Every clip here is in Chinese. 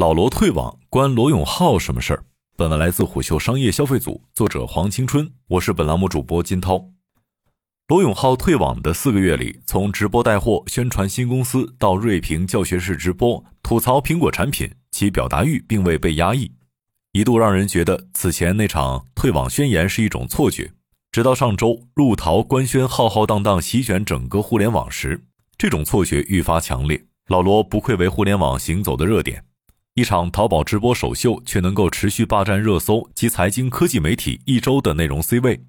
老罗退网关罗永浩什么事儿？本文来自虎嗅商业消费组，作者黄青春，我是本栏目主播金涛。罗永浩退网的四个月里，从直播带货、宣传新公司到锐评教学式直播、吐槽苹果产品，其表达欲并未被压抑，一度让人觉得此前那场退网宣言是一种错觉。直到上周入淘官宣浩浩荡荡席卷整个互联网时，这种错觉愈发强烈。老罗不愧为互联网行走的热点。一场淘宝直播首秀，却能够持续霸占热搜及财经科技媒体一周的内容 C 位。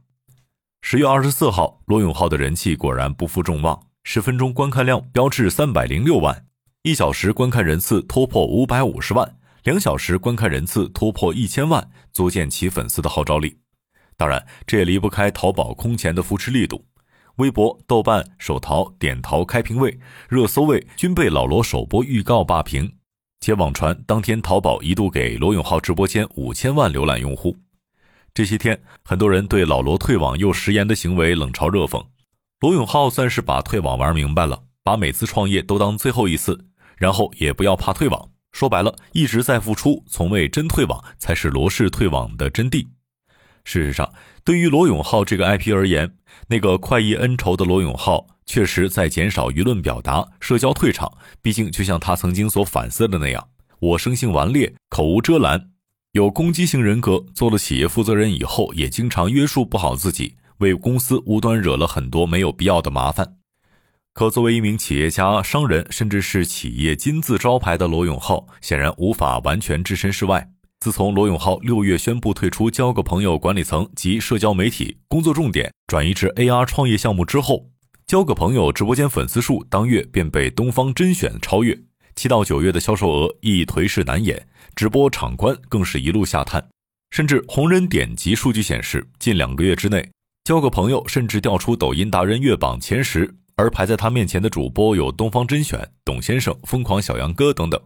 十月二十四号，罗永浩的人气果然不负众望，十分钟观看量飙至三百零六万，一小时观看人次突破五百五十万，两小时观看人次突破一千万，足见其粉丝的号召力。当然，这也离不开淘宝空前的扶持力度，微博、豆瓣、手淘、点淘开屏位、热搜位均被老罗首播预告霸屏。且网传当天淘宝一度给罗永浩直播间五千万浏览用户。这些天，很多人对老罗退网又食言的行为冷嘲热讽。罗永浩算是把退网玩明白了，把每次创业都当最后一次，然后也不要怕退网。说白了，一直在付出，从未真退网，才是罗氏退网的真谛。事实上，对于罗永浩这个 IP 而言，那个快意恩仇的罗永浩。确实在减少舆论表达、社交退场。毕竟，就像他曾经所反思的那样，我生性顽劣，口无遮拦，有攻击性人格。做了企业负责人以后，也经常约束不好自己，为公司无端惹了很多没有必要的麻烦。可作为一名企业家、商人，甚至是企业金字招牌的罗永浩，显然无法完全置身事外。自从罗永浩六月宣布退出交个朋友管理层及社交媒体，工作重点转移至 AR 创业项目之后。交个朋友，直播间粉丝数当月便被东方甄选超越，七到九月的销售额亦颓势难掩，直播场观更是一路下探，甚至红人点击数据显示，近两个月之内，交个朋友甚至调出抖音达人月榜前十，而排在他面前的主播有东方甄选、董先生、疯狂小杨哥等等。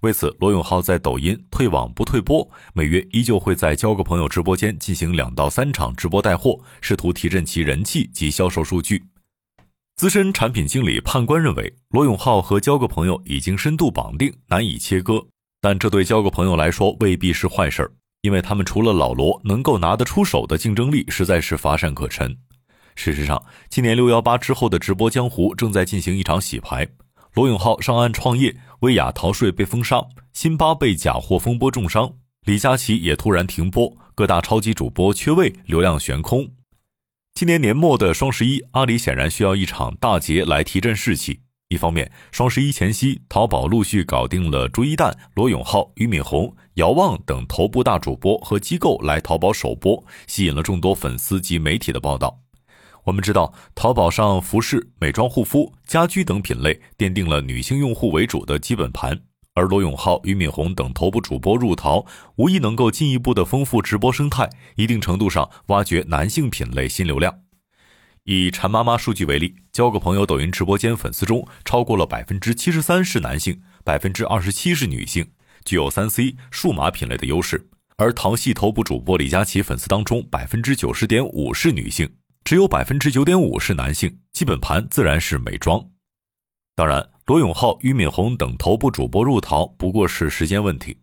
为此，罗永浩在抖音退网不退播，每月依旧会在交个朋友直播间进行两到三场直播带货，试图提振其人气及销售数据。资深产品经理判官认为，罗永浩和交个朋友已经深度绑定，难以切割。但这对交个朋友来说未必是坏事儿，因为他们除了老罗能够拿得出手的竞争力，实在是乏善可陈。事实上，今年六幺八之后的直播江湖正在进行一场洗牌。罗永浩上岸创业，薇娅逃税被封杀，辛巴被假货风波重伤，李佳琦也突然停播，各大超级主播缺位，流量悬空。今年年末的双十一，阿里显然需要一场大捷来提振士气。一方面，双十一前夕，淘宝陆续搞定了朱一蛋、罗永浩、俞敏洪、姚旺等头部大主播和机构来淘宝首播，吸引了众多粉丝及媒体的报道。我们知道，淘宝上服饰、美妆护肤、家居等品类奠定了女性用户为主的基本盘。而罗永浩、俞敏洪等头部主播入淘，无疑能够进一步的丰富直播生态，一定程度上挖掘男性品类新流量。以馋妈妈数据为例，交个朋友抖音直播间粉丝中，超过了百分之七十三是男性，百分之二十七是女性，具有三 C 数码品类的优势。而淘系头部主播李佳琦粉丝当中，百分之九十点五是女性，只有百分之九点五是男性，基本盘自然是美妆。当然。罗永浩、俞敏洪等头部主播入淘不过是时间问题。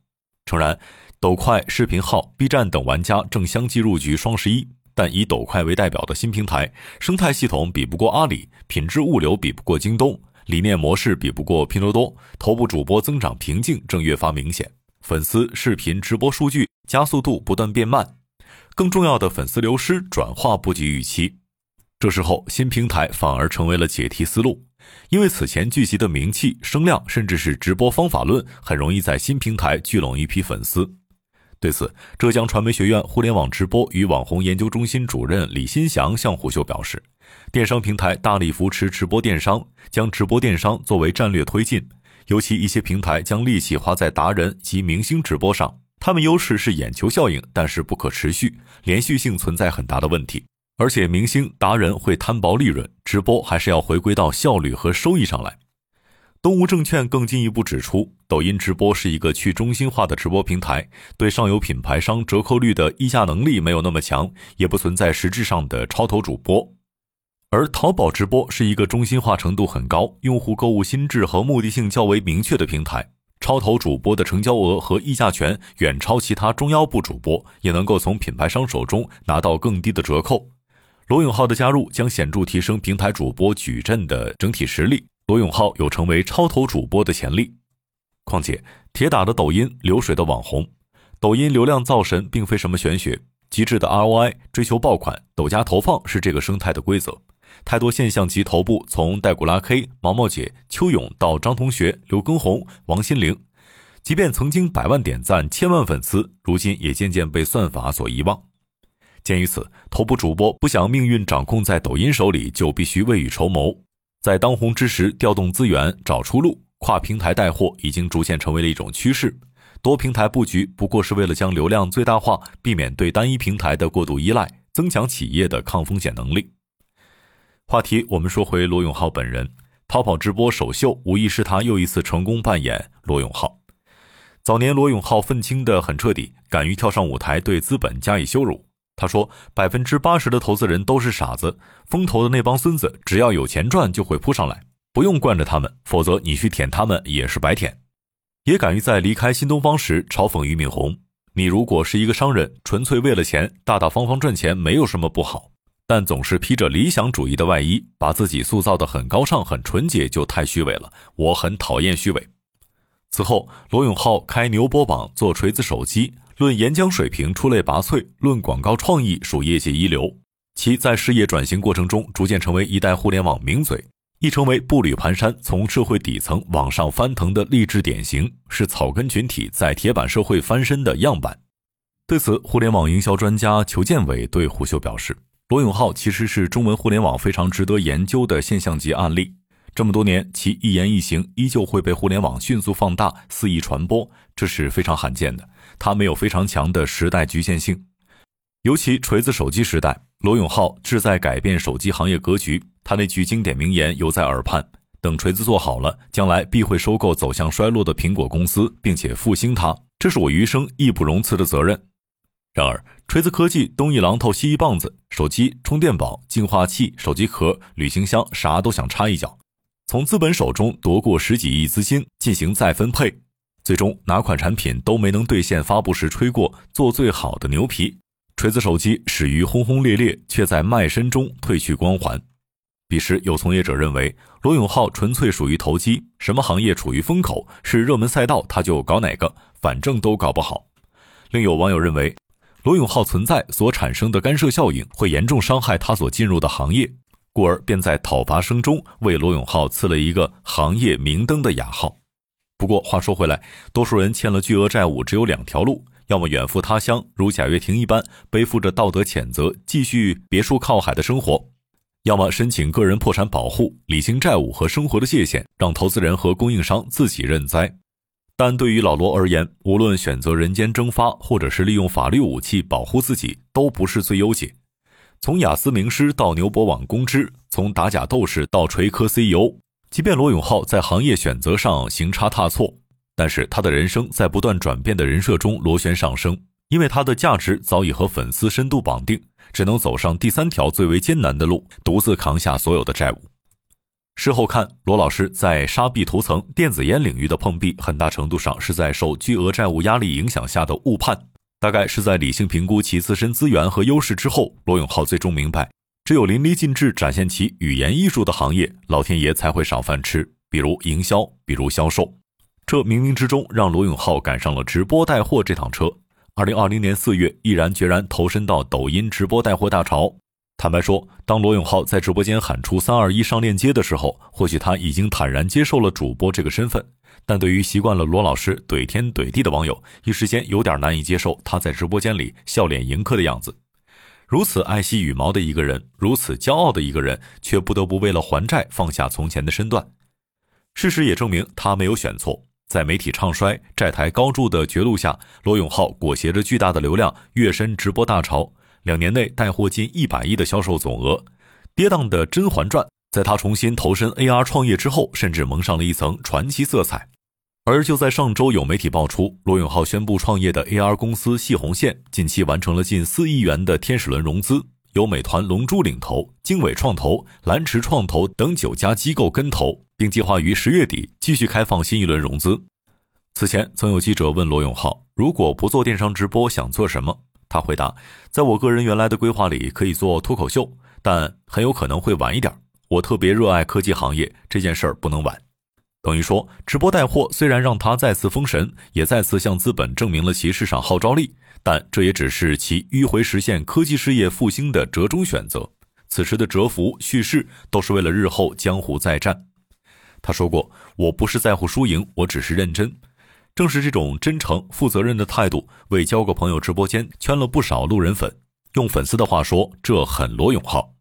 诚然，抖快、视频号、B 站等玩家正相继入局双十一，但以抖快为代表的新平台生态系统比不过阿里，品质物流比不过京东，理念模式比不过拼多多，头部主播增长瓶颈正越发明显，粉丝、视频、直播数据加速度不断变慢，更重要的粉丝流失转化不及预期。这时候，新平台反而成为了解题思路。因为此前聚集的名气、声量，甚至是直播方法论，很容易在新平台聚拢一批粉丝。对此，浙江传媒学院互联网直播与网红研究中心主任李新祥向虎嗅表示，电商平台大力扶持直播电商，将直播电商作为战略推进。尤其一些平台将力气花在达人及明星直播上，他们优势是眼球效应，但是不可持续，连续性存在很大的问题。而且，明星达人会摊薄利润，直播还是要回归到效率和收益上来。东吴证券更进一步指出，抖音直播是一个去中心化的直播平台，对上游品牌商折扣率的议价能力没有那么强，也不存在实质上的超投主播。而淘宝直播是一个中心化程度很高、用户购物心智和目的性较为明确的平台。超头主播的成交额和议价权远超其他中腰部主播，也能够从品牌商手中拿到更低的折扣。罗永浩的加入将显著提升平台主播矩阵的整体实力，罗永浩有成为超头主播的潜力。况且，铁打的抖音，流水的网红，抖音流量造神并非什么玄学，极致的 ROI，追求爆款，抖加投放是这个生态的规则。太多现象级头部，从戴古拉 K、毛毛姐、邱勇到张同学、刘畊宏、王心凌，即便曾经百万点赞、千万粉丝，如今也渐渐被算法所遗忘。鉴于此，头部主播不想命运掌控在抖音手里，就必须未雨绸缪，在当红之时调动资源找出路。跨平台带货已经逐渐成为了一种趋势，多平台布局不过是为了将流量最大化，避免对单一平台的过度依赖，增强企业的抗风险能力。话题我们说回罗永浩本人，淘宝直播首秀无疑是他又一次成功扮演罗永浩。早年罗永浩愤青的很彻底，敢于跳上舞台对资本加以羞辱。他说：“百分之八十的投资人都是傻子，风投的那帮孙子，只要有钱赚就会扑上来，不用惯着他们，否则你去舔他们也是白舔。”也敢于在离开新东方时嘲讽俞敏洪：“你如果是一个商人，纯粹为了钱，大大方方赚钱没有什么不好，但总是披着理想主义的外衣，把自己塑造的很高尚、很纯洁，就太虚伪了。我很讨厌虚伪。”此后，罗永浩开牛博榜做锤子手机。论演讲水平出类拔萃，论广告创意属业界一流。其在事业转型过程中，逐渐成为一代互联网名嘴，亦成为步履蹒跚从社会底层往上翻腾的励志典型，是草根群体在铁板社会翻身的样板。对此，互联网营销专家裘建伟对虎嗅表示：“罗永浩其实是中文互联网非常值得研究的现象级案例。这么多年，其一言一行依旧会被互联网迅速放大、肆意传播，这是非常罕见的。”他没有非常强的时代局限性，尤其锤子手机时代，罗永浩志在改变手机行业格局。他那句经典名言犹在耳畔：“等锤子做好了，将来必会收购走向衰落的苹果公司，并且复兴它，这是我余生义不容辞的责任。”然而，锤子科技东一榔头西一棒子，手机、充电宝、净化器、手机壳、旅行箱，啥都想插一脚，从资本手中夺过十几亿资金进行再分配。最终哪款产品都没能兑现发布时吹过做最好的牛皮，锤子手机始于轰轰烈烈，却在卖身中褪去光环。彼时有从业者认为，罗永浩纯粹属于投机，什么行业处于风口是热门赛道，他就搞哪个，反正都搞不好。另有网友认为，罗永浩存在所产生的干涉效应会严重伤害他所进入的行业，故而便在讨伐声中为罗永浩赐了一个行业明灯的雅号。不过话说回来，多数人欠了巨额债务，只有两条路：要么远赴他乡，如贾跃亭一般背负着道德谴责，继续别墅靠海的生活；要么申请个人破产保护，理清债务和生活的界限，让投资人和供应商自己认栽。但对于老罗而言，无论选择人间蒸发，或者是利用法律武器保护自己，都不是最优解。从雅思名师到牛博网公知，从打假斗士到锤科 CEO。即便罗永浩在行业选择上行差踏错，但是他的人生在不断转变的人设中螺旋上升，因为他的价值早已和粉丝深度绑定，只能走上第三条最为艰难的路，独自扛下所有的债务。事后看，罗老师在沙币图层、电子烟领域的碰壁，很大程度上是在受巨额债务压力影响下的误判，大概是在理性评估其自身资源和优势之后，罗永浩最终明白。只有淋漓尽致展现其语言艺术的行业，老天爷才会赏饭吃。比如营销，比如销售，这冥冥之中让罗永浩赶上了直播带货这趟车。二零二零年四月，毅然决然投身到抖音直播带货大潮。坦白说，当罗永浩在直播间喊出“三二一上链接”的时候，或许他已经坦然接受了主播这个身份。但对于习惯了罗老师怼天怼地的网友，一时间有点难以接受他在直播间里笑脸迎客的样子。如此爱惜羽毛的一个人，如此骄傲的一个人，却不得不为了还债放下从前的身段。事实也证明他没有选错。在媒体唱衰、债台高筑的绝路下，罗永浩裹挟着巨大的流量跃身直播大潮，两年内带货近一百亿的销售总额。跌宕的《甄嬛传》在他重新投身 AR 创业之后，甚至蒙上了一层传奇色彩。而就在上周，有媒体爆出，罗永浩宣布创业的 AR 公司细红线近期完成了近四亿元的天使轮融资，由美团龙珠领投，经纬创投、蓝驰创投等九家机构跟投，并计划于十月底继续开放新一轮融资。此前曾有记者问罗永浩，如果不做电商直播，想做什么？他回答：“在我个人原来的规划里，可以做脱口秀，但很有可能会晚一点。我特别热爱科技行业，这件事儿不能晚。”等于说，直播带货虽然让他再次封神，也再次向资本证明了其市场号召力，但这也只是其迂回实现科技事业复兴的折中选择。此时的蛰伏叙事，都是为了日后江湖再战。他说过：“我不是在乎输赢，我只是认真。”正是这种真诚、负责任的态度，为交个朋友直播间圈了不少路人粉。用粉丝的话说，这很罗永浩。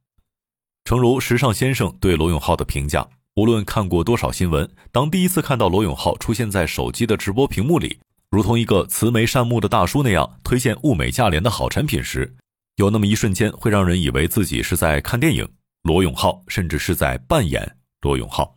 诚如时尚先生对罗永浩的评价：无论看过多少新闻，当第一次看到罗永浩出现在手机的直播屏幕里，如同一个慈眉善目的大叔那样推荐物美价廉的好产品时，有那么一瞬间会让人以为自己是在看电影。罗永浩甚至是在扮演罗永浩。